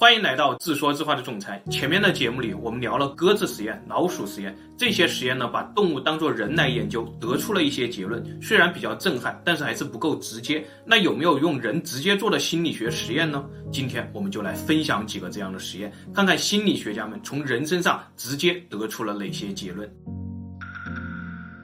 欢迎来到自说自话的总裁。前面的节目里，我们聊了鸽子实验、老鼠实验，这些实验呢，把动物当作人来研究，得出了一些结论。虽然比较震撼，但是还是不够直接。那有没有用人直接做的心理学实验呢？今天我们就来分享几个这样的实验，看看心理学家们从人身上直接得出了哪些结论。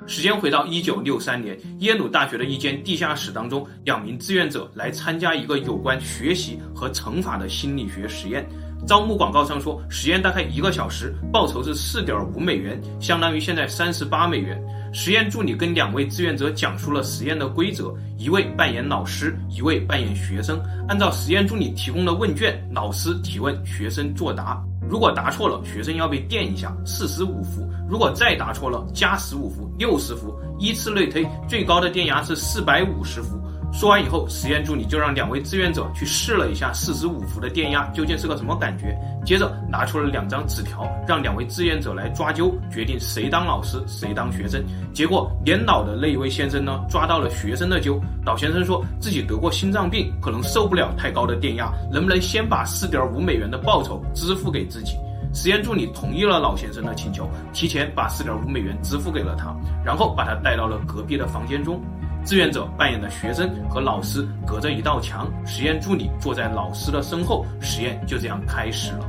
时间回到一九六三年，耶鲁大学的一间地下室当中，两名志愿者来参加一个有关学习和乘法的心理学实验。招募广告上说，实验大概一个小时，报酬是四点五美元，相当于现在三十八美元。实验助理跟两位志愿者讲述了实验的规则，一位扮演老师，一位扮演学生。按照实验助理提供的问卷，老师提问，学生作答。如果答错了，学生要被电一下，四十五伏；如果再答错了，加十五伏，六十伏。依次类推，最高的电压是四百五十伏。说完以后，实验助理就让两位志愿者去试了一下四十五伏的电压究竟是个什么感觉。接着拿出了两张纸条，让两位志愿者来抓阄，决定谁当老师，谁当学生。结果年老的那一位先生呢，抓到了学生的阄。老先生说自己得过心脏病，可能受不了太高的电压，能不能先把四点五美元的报酬支付给自己？实验助理同意了老先生的请求，提前把四点五美元支付给了他，然后把他带到了隔壁的房间中。志愿者扮演的学生和老师隔着一道墙，实验助理坐在老师的身后，实验就这样开始了。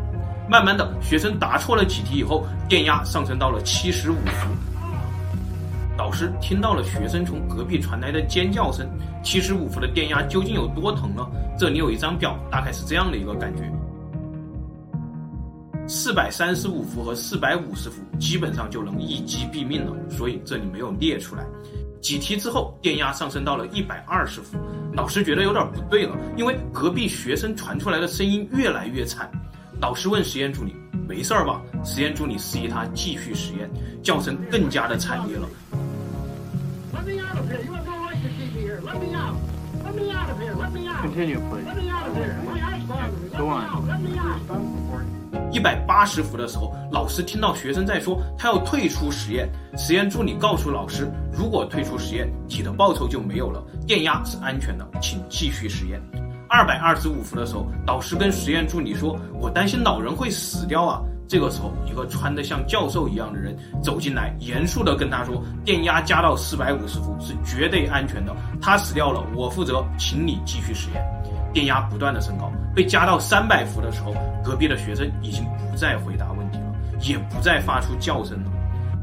慢慢的，学生答错了几题以后，电压上升到了七十五伏。导师听到了学生从隔壁传来的尖叫声，七十五伏的电压究竟有多疼呢？这里有一张表，大概是这样的一个感觉：四百三十五伏和四百五十伏基本上就能一击毙命了，所以这里没有列出来。几题之后，电压上升到了一百二十伏，老师觉得有点不对了，因为隔壁学生传出来的声音越来越惨。老师问实验助理：“没事儿吧？”实验助理示意他继续实验，叫声更加的惨烈了。一百八十伏的时候，老师听到学生在说他要退出实验。实验助理告诉老师，如果退出实验，你的报酬就没有了，电压是安全的，请继续实验。二百二十五伏的时候，导师跟实验助理说：“我担心老人会死掉啊。”这个时候，一个穿得像教授一样的人走进来，严肃地跟他说：“电压加到四百五十伏是绝对安全的，他死掉了，我负责，请你继续实验。”电压不断的升高，被加到三百伏的时候，隔壁的学生已经不再回答问题了，也不再发出叫声了。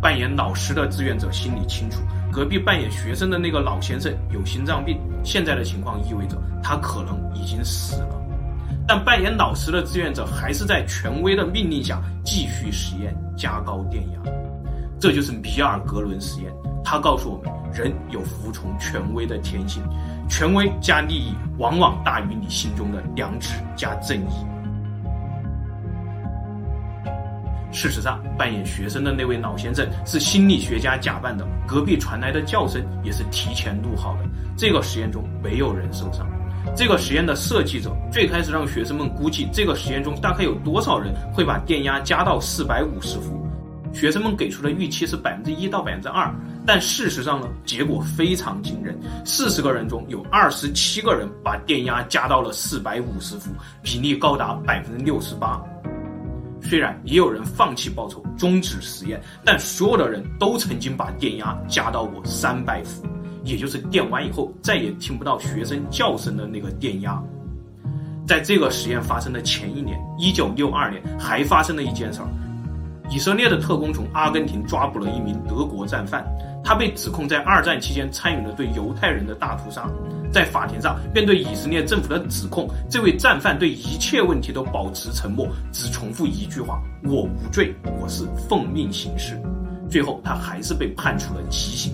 扮演老师的志愿者心里清楚，隔壁扮演学生的那个老先生有心脏病，现在的情况意味着他可能已经死了。但扮演老师的志愿者还是在权威的命令下继续实验，加高电压。这就是米尔格伦实验。他告诉我们，人有服从权威的天性，权威加利益往往大于你心中的良知加正义。事实上，扮演学生的那位老先生是心理学家假扮的，隔壁传来的叫声也是提前录好的。这个实验中没有人受伤。这个实验的设计者最开始让学生们估计这个实验中大概有多少人会把电压加到四百五十伏。学生们给出的预期是百分之一到百分之二，但事实上呢，结果非常惊人。四十个人中有二十七个人把电压加到了四百五十伏，比例高达百分之六十八。虽然也有人放弃报酬，终止实验，但所有的人都曾经把电压加到过三百伏，也就是电完以后再也听不到学生叫声的那个电压。在这个实验发生的前一年，一九六二年，还发生了一件事儿。以色列的特工从阿根廷抓捕了一名德国战犯，他被指控在二战期间参与了对犹太人的大屠杀。在法庭上，面对以色列政府的指控，这位战犯对一切问题都保持沉默，只重复一句话：“我无罪，我是奉命行事。”最后，他还是被判处了极刑。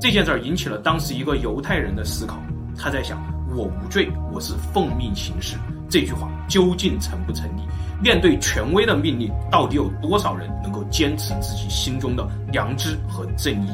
这件事儿引起了当时一个犹太人的思考，他在想：“我无罪，我是奉命行事。”这句话究竟成不成立？面对权威的命令，到底有多少人能够坚持自己心中的良知和正义？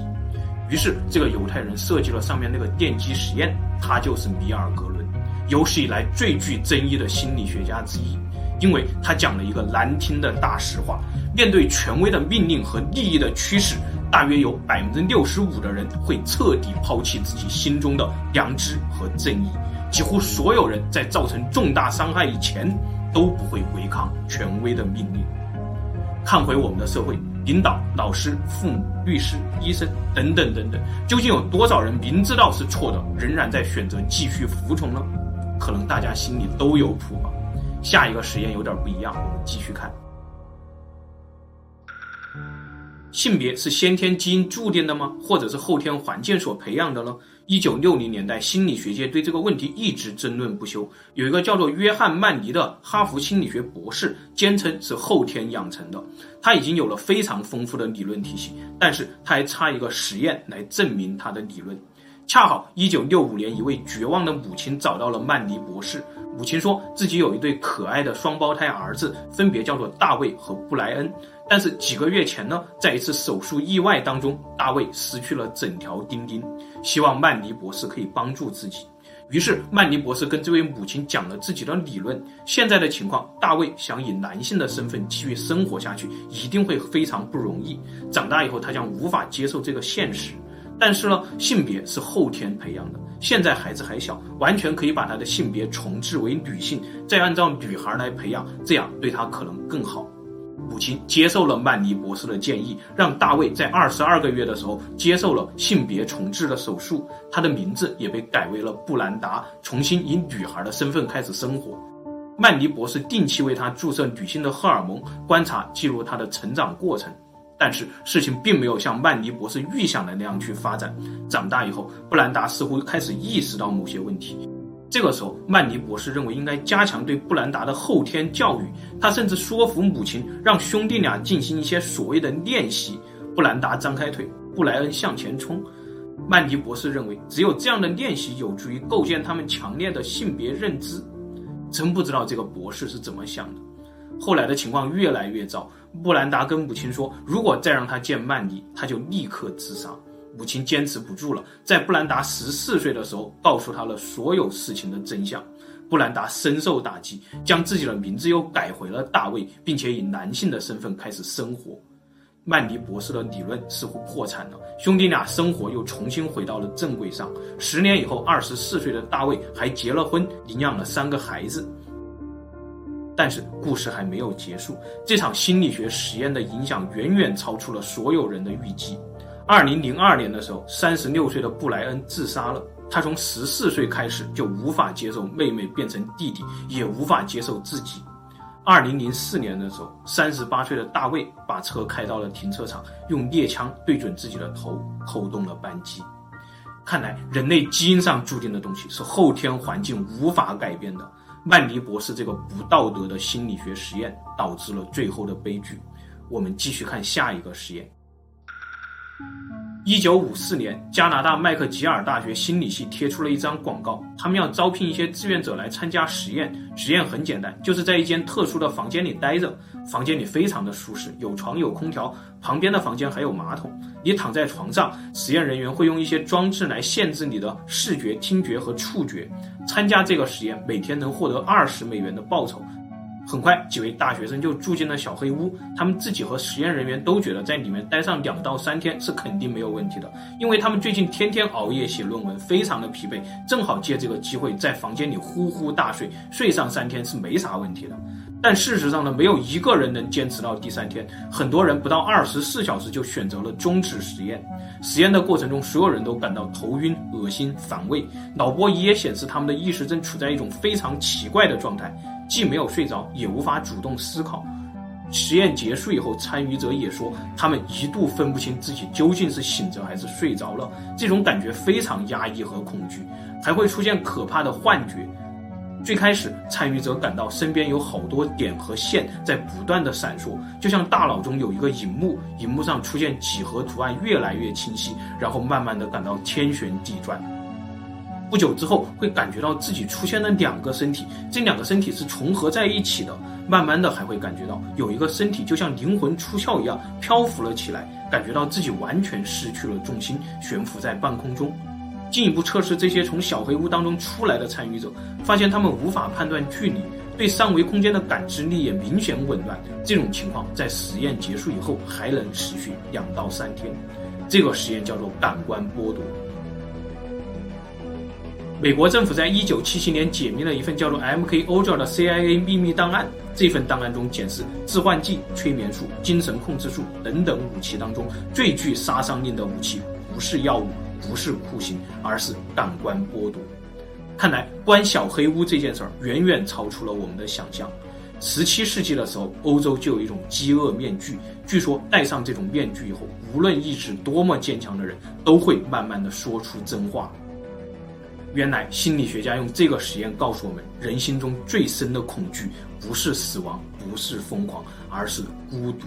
于是，这个犹太人设计了上面那个电击实验，他就是米尔格伦，有史以来最具争议的心理学家之一，因为他讲了一个难听的大实话：面对权威的命令和利益的驱使，大约有百分之六十五的人会彻底抛弃自己心中的良知和正义。几乎所有人在造成重大伤害以前，都不会违抗权威的命令。看回我们的社会，领导、老师、父母、律师、医生等等等等，究竟有多少人明知道是错的，仍然在选择继续服从呢？可能大家心里都有谱吧。下一个实验有点不一样，我们继续看。性别是先天基因注定的吗？或者是后天环境所培养的呢？一九六零年代，心理学界对这个问题一直争论不休。有一个叫做约翰·曼尼的哈佛心理学博士，坚称是后天养成的。他已经有了非常丰富的理论体系，但是他还差一个实验来证明他的理论。恰好，一九六五年，一位绝望的母亲找到了曼尼博士。母亲说自己有一对可爱的双胞胎儿子，分别叫做大卫和布莱恩。但是几个月前呢，在一次手术意外当中，大卫失去了整条丁丁。希望曼尼博士可以帮助自己。于是曼尼博士跟这位母亲讲了自己的理论。现在的情况，大卫想以男性的身份继续生活下去，一定会非常不容易。长大以后，他将无法接受这个现实。但是呢，性别是后天培养的。现在孩子还小，完全可以把他的性别重置为女性，再按照女孩来培养，这样对他可能更好。母亲接受了曼尼博士的建议，让大卫在二十二个月的时候接受了性别重置的手术，他的名字也被改为了布兰达，重新以女孩的身份开始生活。曼尼博士定期为他注射女性的荷尔蒙，观察记录他的成长过程。但是事情并没有像曼尼博士预想的那样去发展。长大以后，布兰达似乎开始意识到某些问题。这个时候，曼尼博士认为应该加强对布兰达的后天教育。他甚至说服母亲让兄弟俩进行一些所谓的练习：布兰达张开腿，布莱恩向前冲。曼尼博士认为，只有这样的练习有助于构建他们强烈的性别认知。真不知道这个博士是怎么想的。后来的情况越来越糟。布兰达跟母亲说：“如果再让他见曼尼，他就立刻自杀。”母亲坚持不住了，在布兰达十四岁的时候，告诉他了所有事情的真相。布兰达深受打击，将自己的名字又改回了大卫，并且以男性的身份开始生活。曼尼博士的理论似乎破产了，兄弟俩生活又重新回到了正轨上。十年以后，二十四岁的大卫还结了婚，领养了三个孩子。但是故事还没有结束，这场心理学实验的影响远远超出了所有人的预计。二零零二年的时候，三十六岁的布莱恩自杀了。他从十四岁开始就无法接受妹妹变成弟弟，也无法接受自己。二零零四年的时候，三十八岁的大卫把车开到了停车场，用猎枪对准自己的头，扣动了扳机。看来，人类基因上注定的东西是后天环境无法改变的。曼尼博士这个不道德的心理学实验导致了最后的悲剧。我们继续看下一个实验。一九五四年，加拿大麦克吉尔大学心理系贴出了一张广告，他们要招聘一些志愿者来参加实验。实验很简单，就是在一间特殊的房间里待着，房间里非常的舒适，有床有空调，旁边的房间还有马桶。你躺在床上，实验人员会用一些装置来限制你的视觉、听觉和触觉。参加这个实验，每天能获得二十美元的报酬。很快，几位大学生就住进了小黑屋。他们自己和实验人员都觉得，在里面待上两到三天是肯定没有问题的，因为他们最近天天熬夜写论文，非常的疲惫，正好借这个机会在房间里呼呼大睡，睡上三天是没啥问题的。但事实上呢，没有一个人能坚持到第三天，很多人不到二十四小时就选择了终止实验。实验的过程中，所有人都感到头晕、恶心、反胃，脑波仪也显示他们的意识正处在一种非常奇怪的状态。既没有睡着，也无法主动思考。实验结束以后，参与者也说，他们一度分不清自己究竟是醒着还是睡着了。这种感觉非常压抑和恐惧，还会出现可怕的幻觉。最开始，参与者感到身边有好多点和线在不断的闪烁，就像大脑中有一个荧幕，荧幕上出现几何图案越来越清晰，然后慢慢的感到天旋地转。不久之后，会感觉到自己出现了两个身体，这两个身体是重合在一起的。慢慢的，还会感觉到有一个身体就像灵魂出窍一样漂浮了起来，感觉到自己完全失去了重心，悬浮在半空中。进一步测试这些从小黑屋当中出来的参与者，发现他们无法判断距离，对三维空间的感知力也明显紊乱。这种情况在实验结束以后还能持续两到三天。这个实验叫做感官剥夺。美国政府在一九七七年解密了一份叫做 MKOJ 的 CIA 秘密档案。这份档案中显示，致幻剂、催眠术、精神控制术等等武器当中，最具杀伤力的武器不是药物，不是酷刑，而是感官剥夺。看来关小黑屋这件事儿远远超出了我们的想象。十七世纪的时候，欧洲就有一种饥饿面具，据说戴上这种面具以后，无论意志多么坚强的人，都会慢慢的说出真话。原来心理学家用这个实验告诉我们，人心中最深的恐惧不是死亡，不是疯狂，而是孤独。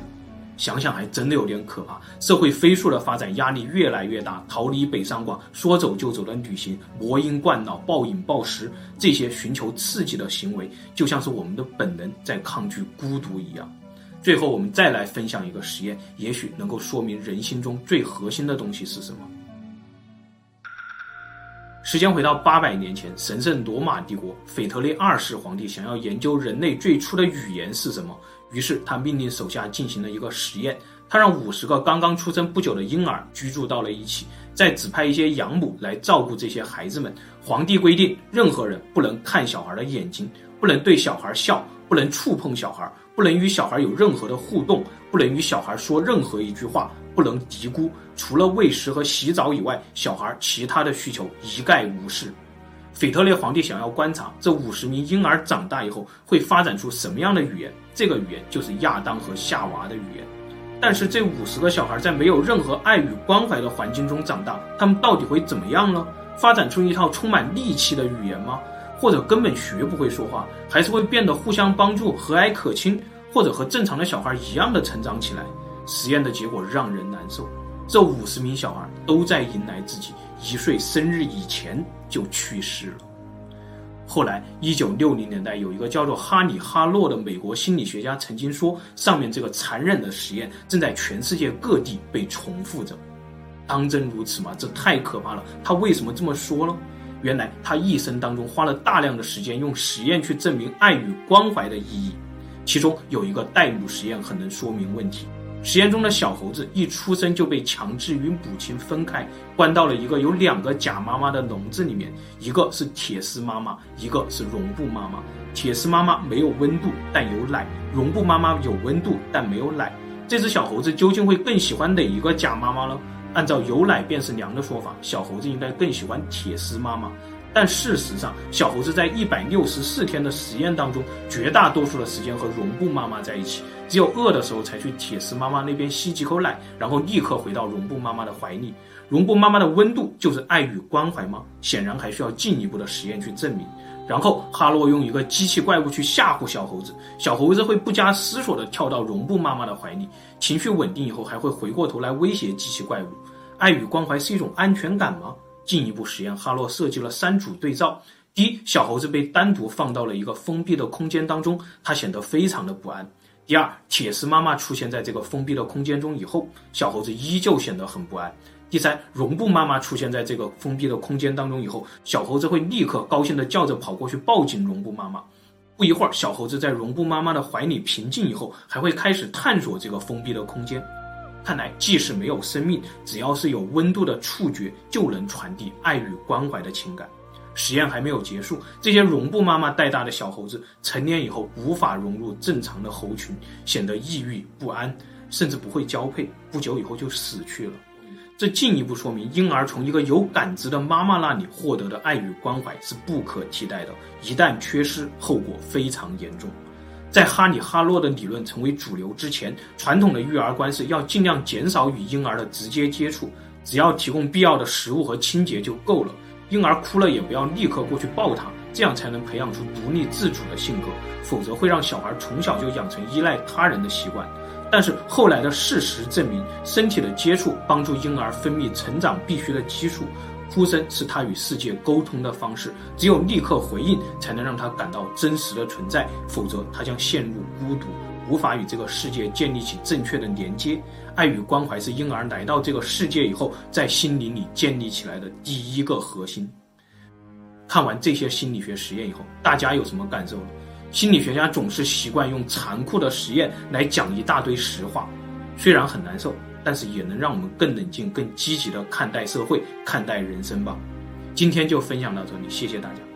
想想还真的有点可怕。社会飞速的发展，压力越来越大，逃离北上广，说走就走的旅行，魔音灌脑，暴饮暴食，这些寻求刺激的行为，就像是我们的本能在抗拒孤独一样。最后，我们再来分享一个实验，也许能够说明人心中最核心的东西是什么。时间回到八百年前，神圣罗马帝国，腓特烈二世皇帝想要研究人类最初的语言是什么，于是他命令手下进行了一个实验。他让五十个刚刚出生不久的婴儿居住到了一起，再指派一些养母来照顾这些孩子们。皇帝规定，任何人不能看小孩的眼睛，不能对小孩笑，不能触碰小孩，不能与小孩有任何的互动，不能与小孩说任何一句话。不能嘀咕，除了喂食和洗澡以外，小孩其他的需求一概无视。腓特烈皇帝想要观察这五十名婴儿长大以后会发展出什么样的语言，这个语言就是亚当和夏娃的语言。但是这五十个小孩在没有任何爱与关怀的环境中长大，他们到底会怎么样呢？发展出一套充满戾气的语言吗？或者根本学不会说话，还是会变得互相帮助、和蔼可亲，或者和正常的小孩一样的成长起来？实验的结果让人难受，这五十名小孩都在迎来自己一岁生日以前就去世了。后来，一九六零年代，有一个叫做哈里·哈洛的美国心理学家曾经说，上面这个残忍的实验正在全世界各地被重复着。当真如此吗？这太可怕了！他为什么这么说呢？原来他一生当中花了大量的时间用实验去证明爱与关怀的意义，其中有一个代母实验很能说明问题。实验中的小猴子一出生就被强制与母亲分开，关到了一个有两个假妈妈的笼子里面，一个是铁丝妈妈，一个是绒布妈妈。铁丝妈妈没有温度，但有奶；绒布妈妈有温度，但没有奶。这只小猴子究竟会更喜欢哪一个假妈妈呢？按照有奶便是娘的说法，小猴子应该更喜欢铁丝妈妈。但事实上，小猴子在一百六十四天的实验当中，绝大多数的时间和绒布妈妈在一起，只有饿的时候才去铁丝妈妈那边吸几口奶，然后立刻回到绒布妈妈的怀里。绒布妈妈的温度就是爱与关怀吗？显然还需要进一步的实验去证明。然后哈洛用一个机器怪物去吓唬小猴子，小猴子会不加思索地跳到绒布妈妈的怀里，情绪稳定以后还会回过头来威胁机器怪物。爱与关怀是一种安全感吗？进一步实验，哈洛设计了三组对照。第一，小猴子被单独放到了一个封闭的空间当中，他显得非常的不安。第二，铁丝妈妈出现在这个封闭的空间中以后，小猴子依旧显得很不安。第三，绒布妈妈出现在这个封闭的空间当中以后，小猴子会立刻高兴地叫着跑过去抱紧绒布妈妈。不一会儿，小猴子在绒布妈妈的怀里平静以后，还会开始探索这个封闭的空间。看来，即使没有生命，只要是有温度的触觉，就能传递爱与关怀的情感。实验还没有结束，这些绒布妈妈带大的小猴子，成年以后无法融入正常的猴群，显得抑郁不安，甚至不会交配，不久以后就死去了。这进一步说明，婴儿从一个有感知的妈妈那里获得的爱与关怀是不可替代的，一旦缺失，后果非常严重。在哈里·哈洛的理论成为主流之前，传统的育儿观是要尽量减少与婴儿的直接接触，只要提供必要的食物和清洁就够了。婴儿哭了也不要立刻过去抱他，这样才能培养出独立自主的性格，否则会让小孩从小就养成依赖他人的习惯。但是后来的事实证明，身体的接触帮助婴儿分泌成长必需的激素。哭声是他与世界沟通的方式，只有立刻回应，才能让他感到真实的存在，否则他将陷入孤独，无法与这个世界建立起正确的连接。爱与关怀是婴儿来到这个世界以后，在心灵里建立起来的第一个核心。看完这些心理学实验以后，大家有什么感受？心理学家总是习惯用残酷的实验来讲一大堆实话，虽然很难受。但是也能让我们更冷静、更积极地看待社会、看待人生吧。今天就分享到这里，谢谢大家。